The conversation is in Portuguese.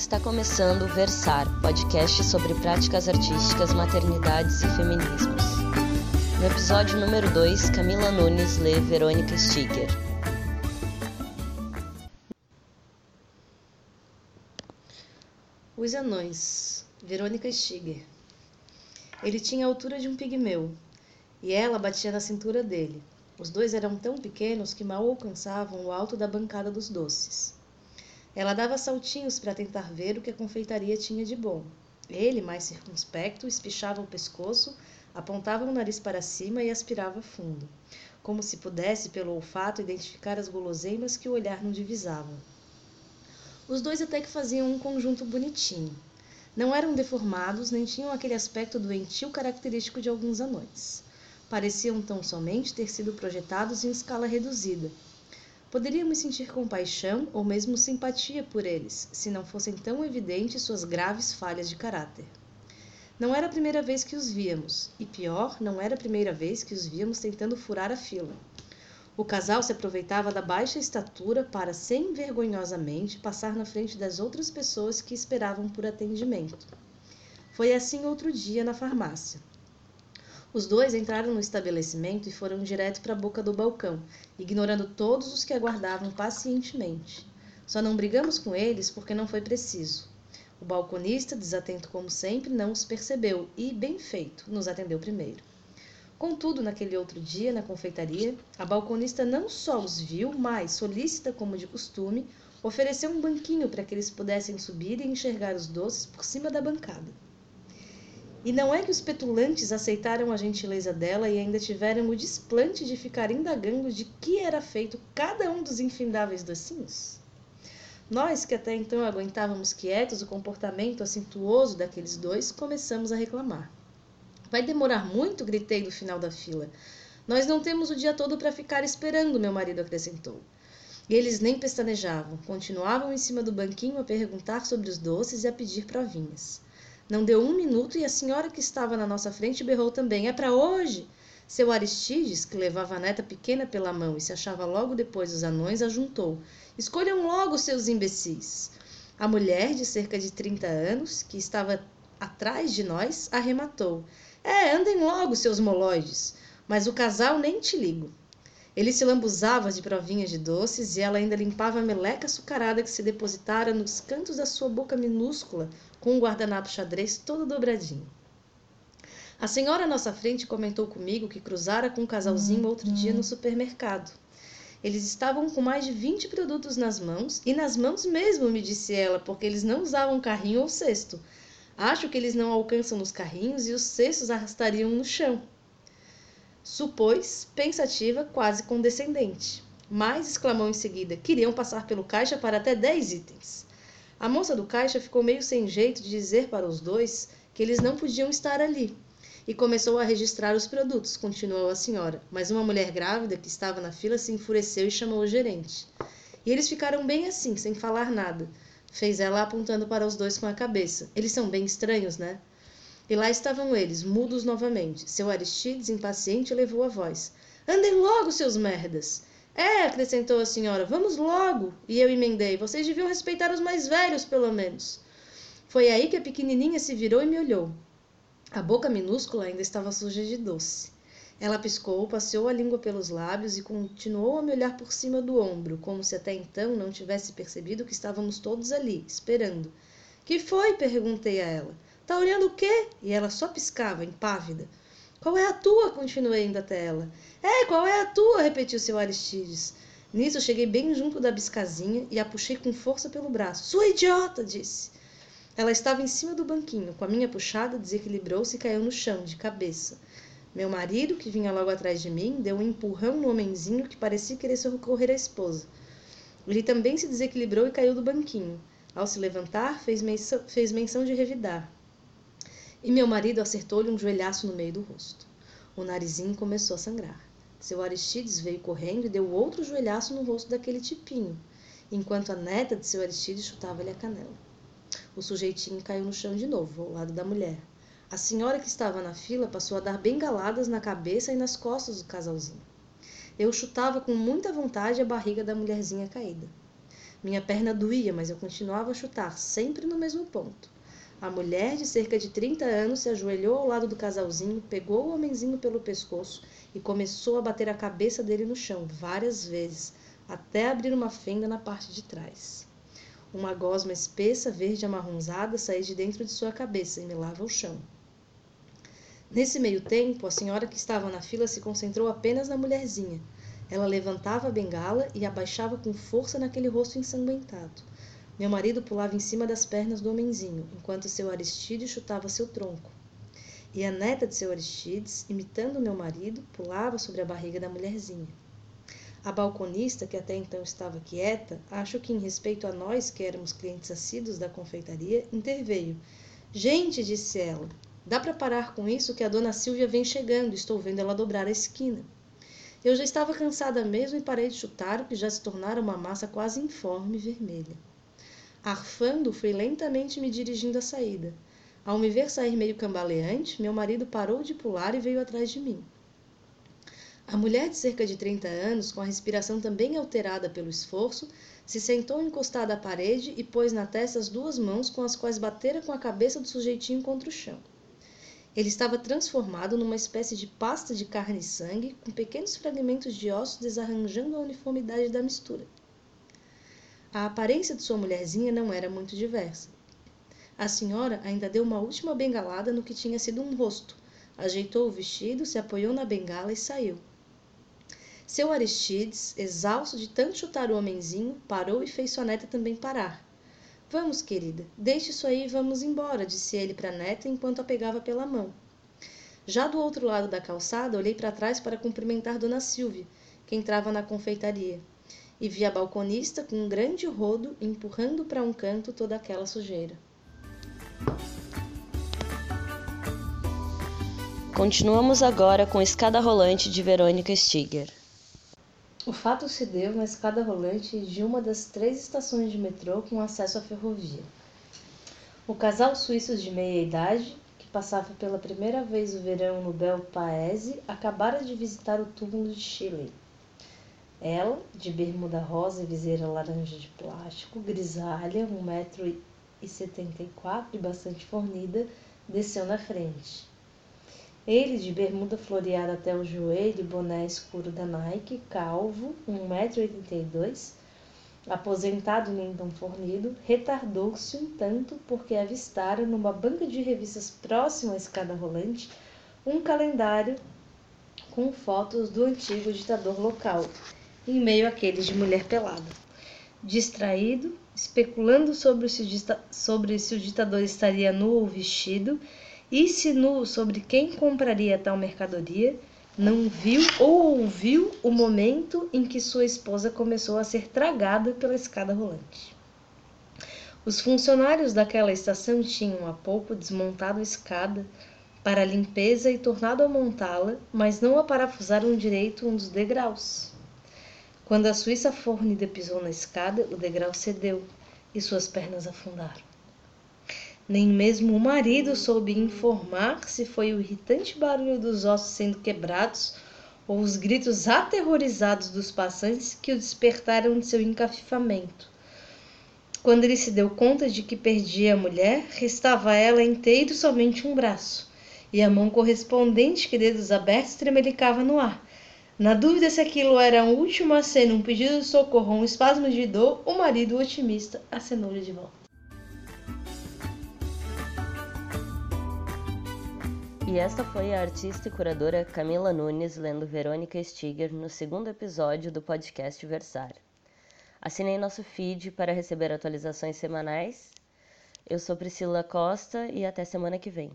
Está começando o Versar, podcast sobre práticas artísticas, maternidades e feminismos. No episódio número 2, Camila Nunes lê Verônica Stiger. Os Anões, Verônica Stiger. Ele tinha a altura de um pigmeu, e ela batia na cintura dele. Os dois eram tão pequenos que mal alcançavam o alto da bancada dos doces. Ela dava saltinhos para tentar ver o que a confeitaria tinha de bom. Ele, mais circunspecto, espichava o pescoço, apontava o nariz para cima e aspirava fundo, como se pudesse, pelo olfato, identificar as guloseimas que o olhar não divisava. Os dois até que faziam um conjunto bonitinho. Não eram deformados, nem tinham aquele aspecto doentio característico de alguns anões. Pareciam tão somente ter sido projetados em escala reduzida. Poderíamos sentir compaixão ou mesmo simpatia por eles, se não fossem tão evidentes suas graves falhas de caráter. Não era a primeira vez que os víamos, e pior, não era a primeira vez que os víamos tentando furar a fila. O casal se aproveitava da baixa estatura para, sem vergonhosamente, passar na frente das outras pessoas que esperavam por atendimento. Foi assim outro dia na farmácia. Os dois entraram no estabelecimento e foram direto para a boca do balcão, ignorando todos os que aguardavam pacientemente. Só não brigamos com eles porque não foi preciso. O balconista, desatento como sempre, não os percebeu e, bem feito, nos atendeu primeiro. Contudo, naquele outro dia, na confeitaria, a balconista não só os viu, mas, solícita como de costume, ofereceu um banquinho para que eles pudessem subir e enxergar os doces por cima da bancada. E não é que os petulantes aceitaram a gentileza dela e ainda tiveram o desplante de ficar indagando de que era feito cada um dos infindáveis docinhos? Nós, que até então aguentávamos quietos o comportamento acintuoso daqueles dois, começamos a reclamar. Vai demorar muito, gritei do final da fila. Nós não temos o dia todo para ficar esperando, meu marido acrescentou. E eles nem pestanejavam, continuavam em cima do banquinho a perguntar sobre os doces e a pedir provinhas. Não deu um minuto e a senhora que estava na nossa frente berrou também: É para hoje! Seu Aristides, que levava a neta pequena pela mão e se achava logo depois dos anões, ajuntou: Escolham logo, seus imbecis! A mulher, de cerca de trinta anos, que estava atrás de nós, arrematou: é, andem logo, seus moloides. Mas o casal nem te ligo. Ele se lambuzava de provinhas de doces e ela ainda limpava a meleca açucarada que se depositara nos cantos da sua boca minúscula com um guardanapo xadrez todo dobradinho. A senhora à nossa frente comentou comigo que cruzara com um casalzinho outro dia no supermercado. Eles estavam com mais de 20 produtos nas mãos, e nas mãos mesmo, me disse ela, porque eles não usavam carrinho ou cesto. Acho que eles não alcançam nos carrinhos e os cestos arrastariam no chão. Supôs, pensativa, quase condescendente. Mas exclamou em seguida: queriam passar pelo caixa para até dez itens. A moça do caixa ficou meio sem jeito de dizer para os dois que eles não podiam estar ali. E começou a registrar os produtos, continuou a senhora. Mas uma mulher grávida que estava na fila se enfureceu e chamou o gerente. E eles ficaram bem assim, sem falar nada fez ela apontando para os dois com a cabeça. Eles são bem estranhos, né? E lá estavam eles, mudos novamente. Seu Aristides, impaciente, levou a voz. Andem logo, seus merdas! É, acrescentou a senhora, vamos logo! E eu emendei, vocês deviam respeitar os mais velhos, pelo menos. Foi aí que a pequenininha se virou e me olhou. A boca minúscula ainda estava suja de doce. Ela piscou, passeou a língua pelos lábios e continuou a me olhar por cima do ombro, como se até então não tivesse percebido que estávamos todos ali, esperando. Que foi? perguntei a ela. Tá olhando o quê? E ela só piscava, impávida. Qual é a tua? continuei indo até ela. É, qual é a tua? repetiu seu Aristides. Nisso cheguei bem junto da biscazinha e a puxei com força pelo braço. Sua idiota! disse. Ela estava em cima do banquinho. Com a minha puxada, desequilibrou-se e caiu no chão, de cabeça. Meu marido, que vinha logo atrás de mim, deu um empurrão no homenzinho que parecia querer socorrer a esposa. Ele também se desequilibrou e caiu do banquinho. Ao se levantar, fez menção, fez menção de revidar. E meu marido acertou-lhe um joelhaço no meio do rosto. O narizinho começou a sangrar. Seu Aristides veio correndo e deu outro joelhaço no rosto daquele tipinho, enquanto a neta de seu Aristides chutava-lhe a canela. O sujeitinho caiu no chão de novo, ao lado da mulher. A senhora que estava na fila passou a dar bengaladas na cabeça e nas costas do casalzinho. Eu chutava com muita vontade a barriga da mulherzinha caída. Minha perna doía, mas eu continuava a chutar, sempre no mesmo ponto. A mulher de cerca de 30 anos se ajoelhou ao lado do casalzinho, pegou o homenzinho pelo pescoço e começou a bater a cabeça dele no chão várias vezes, até abrir uma fenda na parte de trás. Uma gosma espessa, verde amarronzada, saía de dentro de sua cabeça e melava o chão. Nesse meio tempo, a senhora que estava na fila se concentrou apenas na mulherzinha. Ela levantava a bengala e abaixava com força naquele rosto ensanguentado. Meu marido pulava em cima das pernas do homenzinho, enquanto seu Aristides chutava seu tronco. E a neta de seu Aristides, imitando meu marido, pulava sobre a barriga da mulherzinha. A balconista, que até então estava quieta, acho que em respeito a nós, que éramos clientes assíduos da confeitaria, interveio. Gente, disse ela, dá para parar com isso que a dona Silvia vem chegando, estou vendo ela dobrar a esquina. Eu já estava cansada mesmo e parei de chutar o que já se tornara uma massa quase informe vermelha. Arfando, fui lentamente me dirigindo à saída. Ao me ver sair meio cambaleante, meu marido parou de pular e veio atrás de mim. A mulher de cerca de 30 anos, com a respiração também alterada pelo esforço, se sentou encostada à parede e pôs na testa as duas mãos com as quais batera com a cabeça do sujeitinho contra o chão. Ele estava transformado numa espécie de pasta de carne e sangue, com pequenos fragmentos de ossos desarranjando a uniformidade da mistura. A aparência de sua mulherzinha não era muito diversa. A senhora ainda deu uma última bengalada no que tinha sido um rosto, ajeitou o vestido, se apoiou na bengala e saiu. Seu Aristides, exausto de tanto chutar o homenzinho, parou e fez sua neta também parar. Vamos, querida, deixe isso aí e vamos embora, disse ele para a neta enquanto a pegava pela mão. Já do outro lado da calçada, olhei para trás para cumprimentar Dona Silvia, que entrava na confeitaria e vi a balconista com um grande rodo empurrando para um canto toda aquela sujeira. Continuamos agora com Escada Rolante de Verônica Stiger. O fato se deu na escada rolante de uma das três estações de metrô com acesso à ferrovia. O casal suíço de meia idade, que passava pela primeira vez o verão no Bel Paese, acabara de visitar o túmulo de Chile ela, de bermuda rosa e viseira laranja de plástico, grisalha, 1,74m e bastante fornida, desceu na frente. Ele, de bermuda floreada até o joelho boné escuro da Nike, calvo, 1,82m, aposentado nem tão fornido, retardou-se um tanto porque avistara numa banca de revistas próxima à escada rolante um calendário com fotos do antigo ditador local em meio àqueles de mulher pelada. Distraído, especulando sobre se, sobre se o ditador estaria nu ou vestido, e se nu sobre quem compraria tal mercadoria, não viu ou ouviu o momento em que sua esposa começou a ser tragada pela escada rolante. Os funcionários daquela estação tinham há pouco desmontado a escada para limpeza e tornado a montá-la, mas não a parafusaram direito um dos degraus. Quando a Suíça fornida pisou na escada, o degrau cedeu e suas pernas afundaram. Nem mesmo o marido soube informar se foi o irritante barulho dos ossos sendo quebrados ou os gritos aterrorizados dos passantes que o despertaram de seu encafifamento. Quando ele se deu conta de que perdia a mulher, restava a ela inteiro somente um braço, e a mão correspondente que dedos abertos tremelicava no ar, na dúvida se aquilo era um último aceno, um pedido de socorro ou um espasmo de dor, o marido otimista acenou-lhe de volta. E esta foi a artista e curadora Camila Nunes lendo Verônica Stiger no segundo episódio do podcast Versar. Assinei nosso feed para receber atualizações semanais. Eu sou Priscila Costa e até semana que vem.